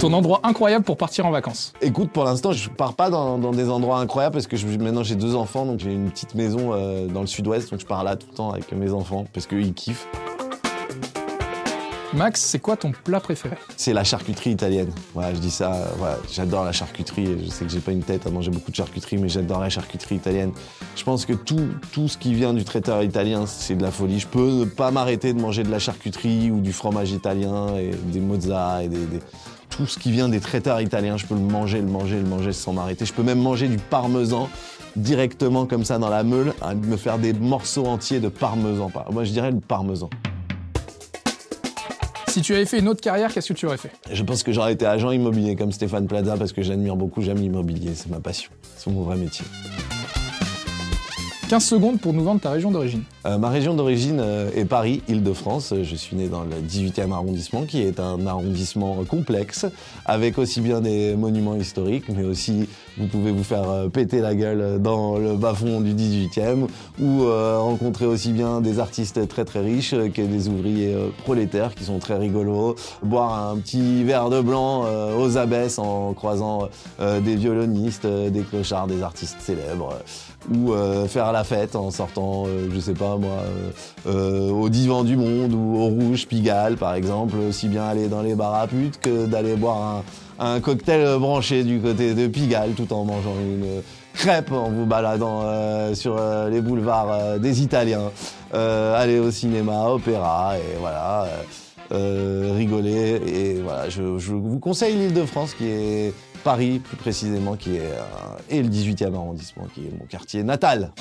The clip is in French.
Ton endroit incroyable pour partir en vacances Écoute, pour l'instant, je pars pas dans, dans des endroits incroyables parce que je- maintenant j'ai deux enfants, donc j'ai une petite maison euh, dans le sud-ouest, donc je pars là tout le temps avec mes enfants parce qu'ils kiffent. Max, c'est quoi ton plat préféré? C'est la charcuterie italienne. Voilà, je dis ça, euh, voilà, j'adore la charcuterie. Je sais que j'ai pas une tête à manger beaucoup de charcuterie, mais j'adore la charcuterie italienne. Je pense que tout, tout ce qui vient du traiteur italien, c'est de la folie. Je peux ne pas m'arrêter de manger de la charcuterie ou du fromage italien et des mozza et des, des- tout ce qui vient des traiteurs italiens. Je peux le manger, le manger, le manger sans m'arrêter. Je peux même manger du parmesan directement comme ça dans la meule, hein, me faire des morceaux entiers de parmesan. Moi, je dirais le parmesan. Si tu avais fait une autre carrière, qu'est-ce que tu aurais fait? Je pense que j'aurais été agent immobilier comme Stéphane Plaza parce que j'admire beaucoup, j'aime l'immobilier, c'est ma passion, c'est mon vrai métier. 15 secondes pour nous vendre ta région d'origine. Euh, ma région d'origine euh, est Paris, Île-de-France. Je suis né dans le 18e arrondissement, qui est un arrondissement complexe, avec aussi bien des monuments historiques, mais aussi vous pouvez vous faire euh, péter la gueule dans le bas-fond du 18e, ou rencontrer aussi bien des artistes très très riches que des ouvriers prolétaires qui sont très rigolos, boire un petit verre de blanc aux abesses en croisant des violonistes, des clochards, des artistes célèbres, ou faire la fête en sortant, je sais pas euh, euh, au Divan du Monde ou au Rouge Pigalle par exemple, aussi bien aller dans les bars à que d'aller boire un, cocktail branché du côté de Pigalle tout en mangeant une crêpe en vous baladant euh, sur les boulevards des Italiens, aller au cinéma, opéra et voilà. Euh, rigoler et voilà je, vous conseille l'Île-de-France qui est Paris plus précisément qui est euh, et le 18e arrondissement qui est mon quartier natal.